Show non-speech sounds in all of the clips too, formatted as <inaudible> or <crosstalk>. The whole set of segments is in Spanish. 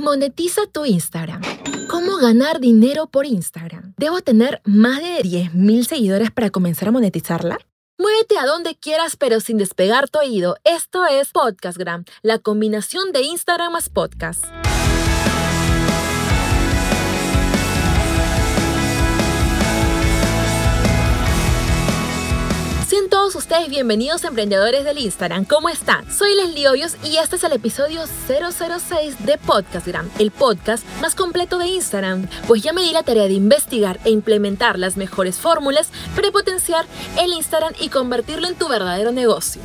Monetiza tu Instagram. ¿Cómo ganar dinero por Instagram? ¿Debo tener más de 10.000 seguidores para comenzar a monetizarla? Muévete a donde quieras pero sin despegar tu oído. Esto es Podcastgram, la combinación de Instagram más podcast. Todos ustedes bienvenidos emprendedores del Instagram. ¿Cómo están? Soy Leslie Hoyos y este es el episodio 006 de Podcastgram, el podcast más completo de Instagram, pues ya me di la tarea de investigar e implementar las mejores fórmulas para potenciar el Instagram y convertirlo en tu verdadero negocio.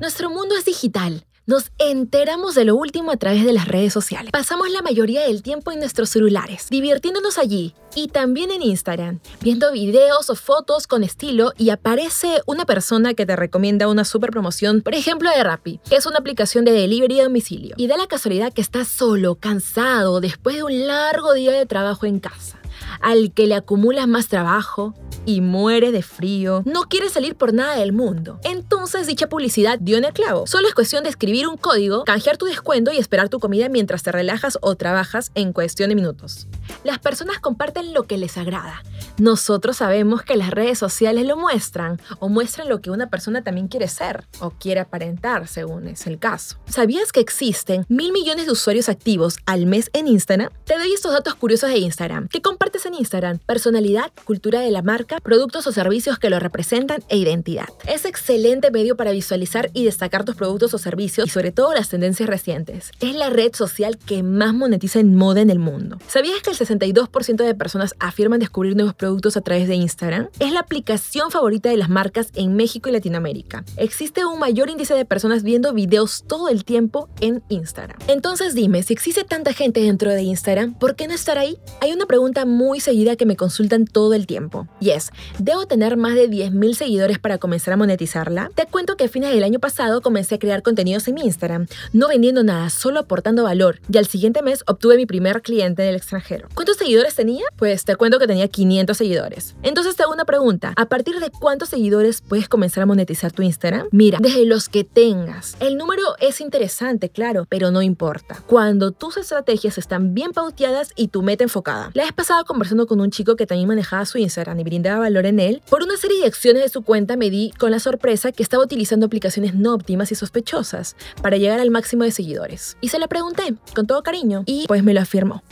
Nuestro mundo es digital nos enteramos de lo último a través de las redes sociales. Pasamos la mayoría del tiempo en nuestros celulares, divirtiéndonos allí y también en Instagram, viendo videos o fotos con estilo y aparece una persona que te recomienda una super promoción, por ejemplo de Rappi, que es una aplicación de delivery a domicilio. Y da la casualidad que estás solo, cansado, después de un largo día de trabajo en casa, al que le acumulas más trabajo, y muere de frío, no quiere salir por nada del mundo. Entonces dicha publicidad dio en el clavo. Solo es cuestión de escribir un código, canjear tu descuento y esperar tu comida mientras te relajas o trabajas en cuestión de minutos. Las personas comparten lo que les agrada. Nosotros sabemos que las redes sociales lo muestran o muestran lo que una persona también quiere ser o quiere aparentar, según es el caso. ¿Sabías que existen mil millones de usuarios activos al mes en Instagram? Te doy estos datos curiosos de Instagram. ¿Qué en Instagram? Personalidad, cultura de la marca, productos o servicios que lo representan e identidad. Es excelente medio para visualizar y destacar tus productos o servicios y sobre todo las tendencias recientes. Es la red social que más monetiza en moda en el mundo. ¿Sabías que el 62% de personas afirman descubrir nuevos productos a través de Instagram? Es la aplicación favorita de las marcas en México y Latinoamérica. Existe un mayor índice de personas viendo videos todo el tiempo en Instagram. Entonces dime, si existe tanta gente dentro de Instagram, ¿por qué no estar ahí? Hay una pregunta muy seguida que me consultan todo el tiempo y es, ¿debo tener más de 10.000 seguidores para comenzar a monetizarla? Te cuento que a fines del año pasado comencé a crear contenidos en mi Instagram, no vendiendo nada, solo aportando valor, y al siguiente mes obtuve mi primer cliente en el extranjero. ¿Cuántos seguidores tenía? Pues te cuento que tenía 500 seguidores. Entonces te hago una pregunta, ¿a partir de cuántos seguidores puedes comenzar a monetizar tu Instagram? Mira, desde los que tengas. El número es interesante, claro, pero no importa. Cuando tus estrategias están bien pauteadas y tu meta enfocada. La vez pasada conversando con un chico que también manejaba su Instagram y brindaba valor en él, por una serie de acciones de su cuenta me di con la sorpresa que estaba utilizando aplicaciones no óptimas y sospechosas para llegar al máximo de seguidores. Y se la pregunté con todo cariño y pues me lo afirmó.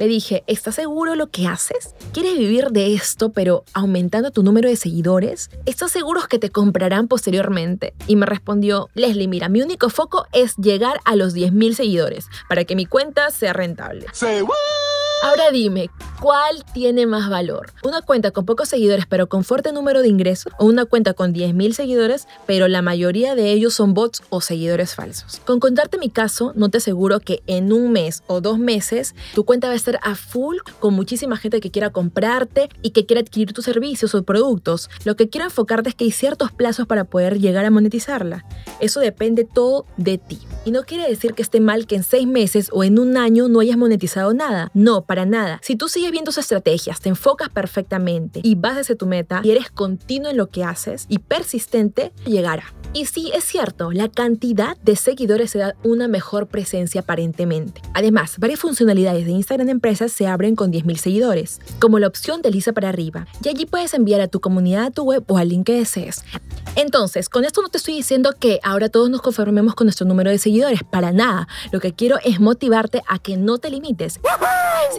Le dije, ¿estás seguro lo que haces? ¿Quieres vivir de esto pero aumentando tu número de seguidores? ¿Estás seguro que te comprarán posteriormente? Y me respondió, Leslie, mira, mi único foco es llegar a los 10.000 seguidores para que mi cuenta sea rentable. Ahora dime, ¿cuál tiene más valor? ¿Una cuenta con pocos seguidores pero con fuerte número de ingresos? ¿O una cuenta con 10.000 seguidores pero la mayoría de ellos son bots o seguidores falsos? Con contarte mi caso, no te aseguro que en un mes o dos meses tu cuenta va a estar a full con muchísima gente que quiera comprarte y que quiera adquirir tus servicios o productos. Lo que quiero enfocarte es que hay ciertos plazos para poder llegar a monetizarla. Eso depende todo de ti. Y no quiere decir que esté mal que en seis meses o en un año no hayas monetizado nada. No, para nada. Si tú sigues viendo tus estrategias, te enfocas perfectamente y vas hacia tu meta y eres continuo en lo que haces y persistente, llegará. Y sí, es cierto, la cantidad de seguidores se da una mejor presencia aparentemente. Además, varias funcionalidades de Instagram Empresas se abren con 10.000 seguidores, como la opción de lisa para arriba, y allí puedes enviar a tu comunidad a tu web o al link que desees. Entonces, con esto no te estoy diciendo que ahora todos nos conformemos con nuestro número de seguidores, para nada. Lo que quiero es motivarte a que no te limites.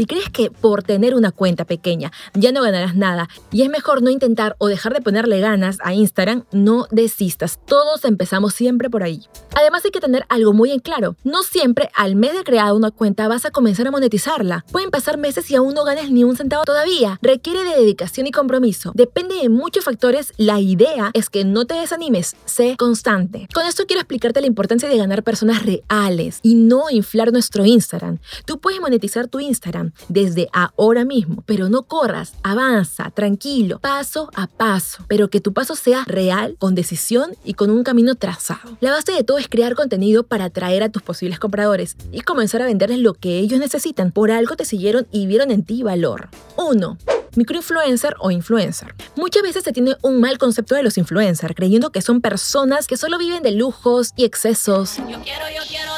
Si crees que por tener una cuenta pequeña ya no ganarás nada y es mejor no intentar o dejar de ponerle ganas a Instagram, no desistas. Todos empezamos siempre por ahí. Además hay que tener algo muy en claro. No siempre al mes de crear una cuenta vas a comenzar a monetizarla. Pueden pasar meses y aún no ganes ni un centavo todavía. Requiere de dedicación y compromiso. Depende de muchos factores. La idea es que no te desanimes. Sé constante. Con esto quiero explicarte la importancia de ganar personas reales y no inflar nuestro Instagram. Tú puedes monetizar tu Instagram desde ahora mismo, pero no corras. Avanza, tranquilo, paso a paso. Pero que tu paso sea real, con decisión y con un camino trazado. La base de todo es crear contenido para atraer a tus posibles compradores y comenzar a venderles lo que ellos necesitan. Por algo te siguieron y vieron en ti valor. 1 microinfluencer o influencer. Muchas veces se tiene un mal concepto de los influencers, creyendo que son personas que solo viven de lujos y excesos. Yo quiero, yo quiero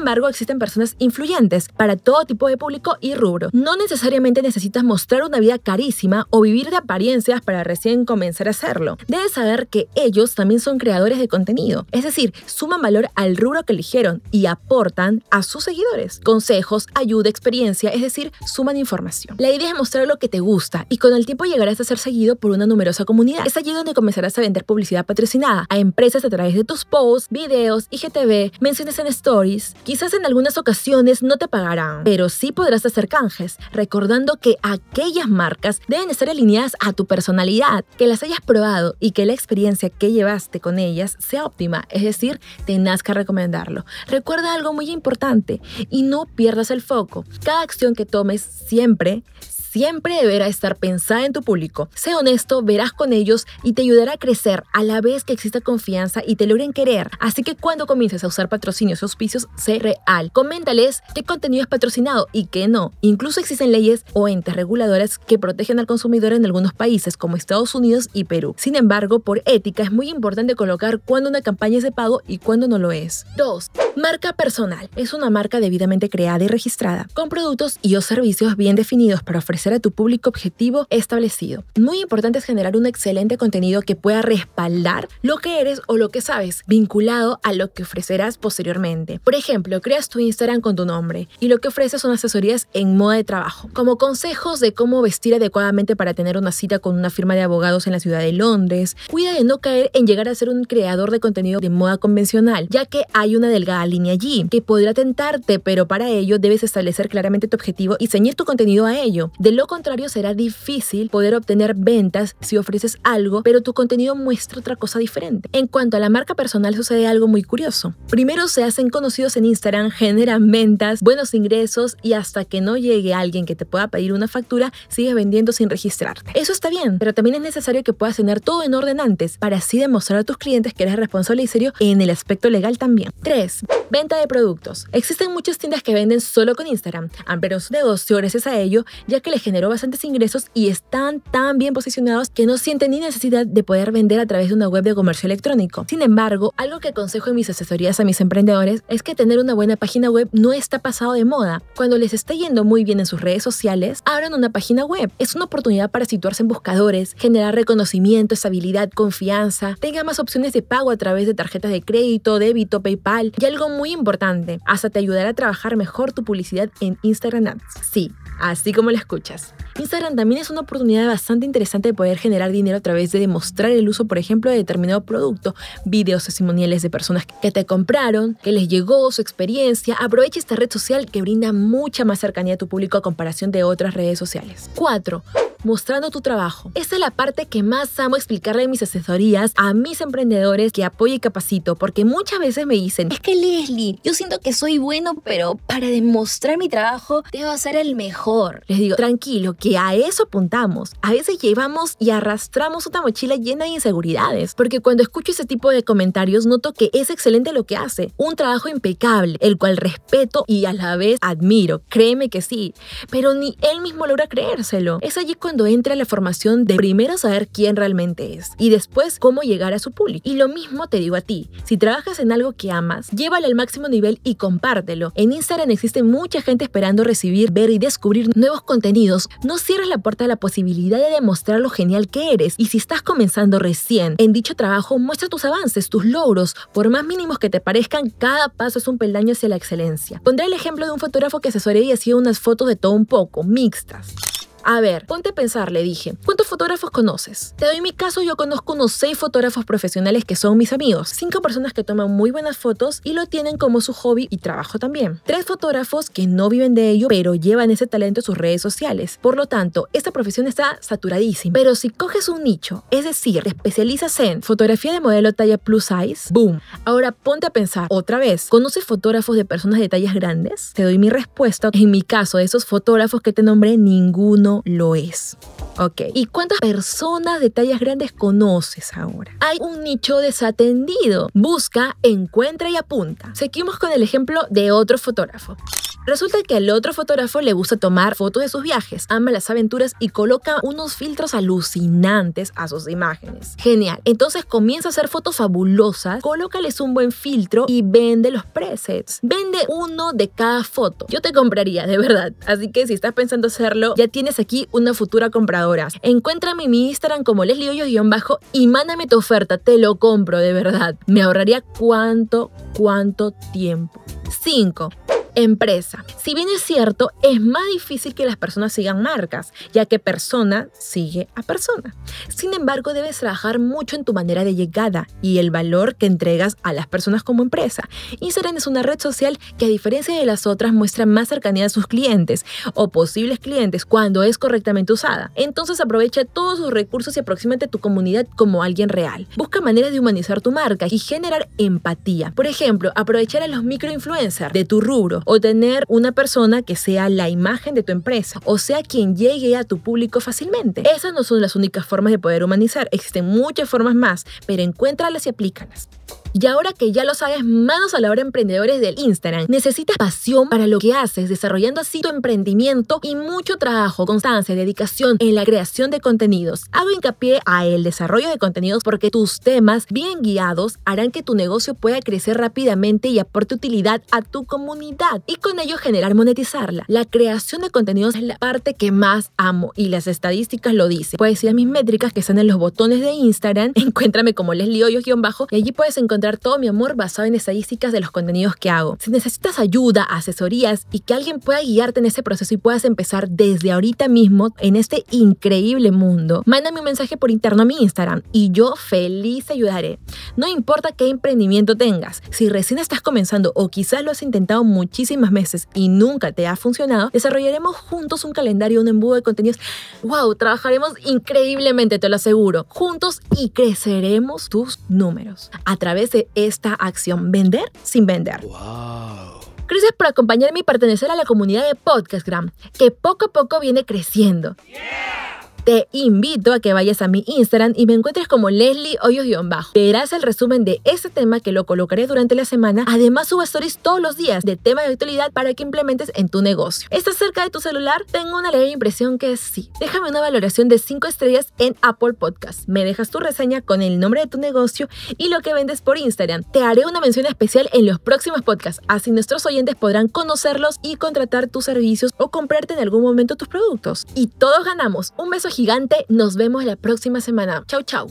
embargo, existen personas influyentes para todo tipo de público y rubro. No necesariamente necesitas mostrar una vida carísima o vivir de apariencias para recién comenzar a hacerlo. Debes saber que ellos también son creadores de contenido, es decir, suman valor al rubro que eligieron y aportan a sus seguidores. Consejos, ayuda, experiencia, es decir, suman información. La idea es mostrar lo que te gusta y con el tiempo llegarás a ser seguido por una numerosa comunidad. Es allí donde comenzarás a vender publicidad patrocinada a empresas a través de tus posts, videos, IGTV, menciones en stories. Quizás en algunas ocasiones no te pagarán, pero sí podrás hacer canjes, recordando que aquellas marcas deben estar alineadas a tu personalidad, que las hayas probado y que la experiencia que llevaste con ellas sea óptima, es decir, tengas que recomendarlo. Recuerda algo muy importante y no pierdas el foco. Cada acción que tomes siempre siempre deberá estar pensada en tu público. Sé honesto, verás con ellos y te ayudará a crecer a la vez que exista confianza y te logren querer. Así que cuando comiences a usar patrocinios o auspicios, sé real. Coméntales qué contenido es patrocinado y qué no. Incluso existen leyes o entes reguladoras que protegen al consumidor en algunos países como Estados Unidos y Perú. Sin embargo, por ética es muy importante colocar cuándo una campaña es de pago y cuándo no lo es. 2. Marca personal. Es una marca debidamente creada y registrada, con productos y o servicios bien definidos para ofrecer a tu público objetivo establecido. Muy importante es generar un excelente contenido que pueda respaldar lo que eres o lo que sabes, vinculado a lo que ofrecerás posteriormente. Por ejemplo, creas tu Instagram con tu nombre y lo que ofreces son asesorías en moda de trabajo, como consejos de cómo vestir adecuadamente para tener una cita con una firma de abogados en la ciudad de Londres. Cuida de no caer en llegar a ser un creador de contenido de moda convencional, ya que hay una delgada línea allí que podrá tentarte, pero para ello debes establecer claramente tu objetivo y ceñir tu contenido a ello. De lo contrario, será difícil poder obtener ventas si ofreces algo, pero tu contenido muestra otra cosa diferente. En cuanto a la marca personal, sucede algo muy curioso. Primero se hacen conocidos en Instagram, generan ventas, buenos ingresos y hasta que no llegue alguien que te pueda pedir una factura, sigues vendiendo sin registrarte. Eso está bien, pero también es necesario que puedas tener todo en orden antes para así demostrar a tus clientes que eres responsable y serio en el aspecto legal también. 3. Venta de productos. Existen muchas tiendas que venden solo con Instagram, pero su negocio gracias a ello, ya que le generó bastantes ingresos y están tan bien posicionados que no sienten ni necesidad de poder vender a través de una web de comercio electrónico. Sin embargo, algo que aconsejo en mis asesorías a mis emprendedores es que tener una buena página web no está pasado de moda. Cuando les esté yendo muy bien en sus redes sociales, abran una página web. Es una oportunidad para situarse en buscadores, generar reconocimiento, estabilidad, confianza, tenga más opciones de pago a través de tarjetas de crédito, débito, PayPal y algo muy importante, hasta te ayudará a trabajar mejor tu publicidad en Instagram Ads. Sí, así como lo escuchas. Instagram también es una oportunidad bastante interesante de poder generar dinero a través de demostrar el uso, por ejemplo, de determinado producto, videos testimoniales de personas que te compraron, que les llegó su experiencia. Aprovecha esta red social que brinda mucha más cercanía a tu público a comparación de otras redes sociales. 4 mostrando tu trabajo. Esta es la parte que más amo explicarle en mis asesorías a mis emprendedores que apoyo y capacito, porque muchas veces me dicen, es que Leslie, yo siento que soy bueno, pero para demostrar mi trabajo debo ser el mejor. Les digo, tranquilo, que a eso apuntamos. A veces llevamos y arrastramos una mochila llena de inseguridades, porque cuando escucho ese tipo de comentarios noto que es excelente lo que hace, un trabajo impecable, el cual respeto y a la vez admiro, créeme que sí, pero ni él mismo logra creérselo. Es allí cuando cuando entra la formación de primero saber quién realmente es y después cómo llegar a su público. Y lo mismo te digo a ti, si trabajas en algo que amas, llévalo al máximo nivel y compártelo. En Instagram existe mucha gente esperando recibir, ver y descubrir nuevos contenidos. No cierres la puerta a la posibilidad de demostrar lo genial que eres y si estás comenzando recién en dicho trabajo, muestra tus avances, tus logros. Por más mínimos que te parezcan, cada paso es un peldaño hacia la excelencia. Pondré el ejemplo de un fotógrafo que asesoré y hacía unas fotos de todo un poco, mixtas. A ver, ponte a pensar, le dije. ¿Cuántos fotógrafos conoces? Te doy mi caso, yo conozco unos seis fotógrafos profesionales que son mis amigos. Cinco personas que toman muy buenas fotos y lo tienen como su hobby y trabajo también. Tres fotógrafos que no viven de ello, pero llevan ese talento en sus redes sociales. Por lo tanto, esta profesión está saturadísima. Pero si coges un nicho, es decir, te especializas en fotografía de modelo talla plus size, boom. Ahora ponte a pensar otra vez. ¿Conoces fotógrafos de personas de tallas grandes? Te doy mi respuesta. En mi caso, de esos fotógrafos que te nombré, ninguno lo es. Ok. ¿Y cuántas personas de tallas grandes conoces ahora? Hay un nicho desatendido. Busca, encuentra y apunta. Seguimos con el ejemplo de otro fotógrafo. Resulta que al otro fotógrafo le gusta tomar fotos de sus viajes, ama las aventuras y coloca unos filtros alucinantes a sus imágenes. Genial. Entonces comienza a hacer fotos fabulosas, colócales un buen filtro y vende los presets. Vende uno de cada foto. Yo te compraría, de verdad. Así que si estás pensando hacerlo, ya tienes aquí una futura compradora. Encuéntrame en mi Instagram como Leslie bajo y mándame tu oferta. Te lo compro, de verdad. Me ahorraría cuánto, cuánto tiempo. 5. Empresa. Si bien es cierto, es más difícil que las personas sigan marcas, ya que persona sigue a persona. Sin embargo, debes trabajar mucho en tu manera de llegada y el valor que entregas a las personas como empresa. Instagram es una red social que a diferencia de las otras muestra más cercanía a sus clientes o posibles clientes cuando es correctamente usada. Entonces aprovecha todos sus recursos y aproximate a tu comunidad como alguien real. Busca maneras de humanizar tu marca y generar empatía. Por ejemplo, aprovechar a los microinfluencers de tu rubro o tener una persona que sea la imagen de tu empresa o sea quien llegue a tu público fácilmente. Esas no son las únicas formas de poder humanizar, existen muchas formas más, pero encuéntralas y aplícalas. Y ahora que ya lo sabes, manos a la hora emprendedores del Instagram. Necesitas pasión para lo que haces, desarrollando así tu emprendimiento y mucho trabajo, constancia, dedicación en la creación de contenidos. Hago hincapié a el desarrollo de contenidos porque tus temas bien guiados harán que tu negocio pueda crecer rápidamente y aporte utilidad a tu comunidad y con ello generar monetizarla. La creación de contenidos es la parte que más amo y las estadísticas lo dicen. Puedes ir a mis métricas que están en los botones de Instagram, <laughs> encuéntrame como Leslie Hoyos-bajo y allí puedes encontrar todo mi amor basado en estadísticas de los contenidos que hago. Si necesitas ayuda, asesorías y que alguien pueda guiarte en ese proceso y puedas empezar desde ahorita mismo en este increíble mundo, mándame un mensaje por interno a mi Instagram y yo feliz ayudaré. No importa qué emprendimiento tengas, si recién estás comenzando o quizás lo has intentado muchísimas veces y nunca te ha funcionado, desarrollaremos juntos un calendario, un embudo de contenidos. ¡Wow! Trabajaremos increíblemente, te lo aseguro, juntos y creceremos tus números a través esta acción, vender sin vender. Gracias por acompañarme y pertenecer a la comunidad de Podcastgram, que poco a poco viene creciendo. Te invito a que vayas a mi Instagram y me encuentres como Leslie Hoyos-bajo. Verás el resumen de ese tema que lo colocaré durante la semana. Además, subo stories todos los días de temas de actualidad para que implementes en tu negocio. ¿Estás cerca de tu celular? Tengo una leve impresión que sí. Déjame una valoración de 5 estrellas en Apple Podcast. Me dejas tu reseña con el nombre de tu negocio y lo que vendes por Instagram. Te haré una mención especial en los próximos podcasts, así nuestros oyentes podrán conocerlos y contratar tus servicios o comprarte en algún momento tus productos. Y todos ganamos. Un gigante. Nos vemos la próxima semana. Chau, chau.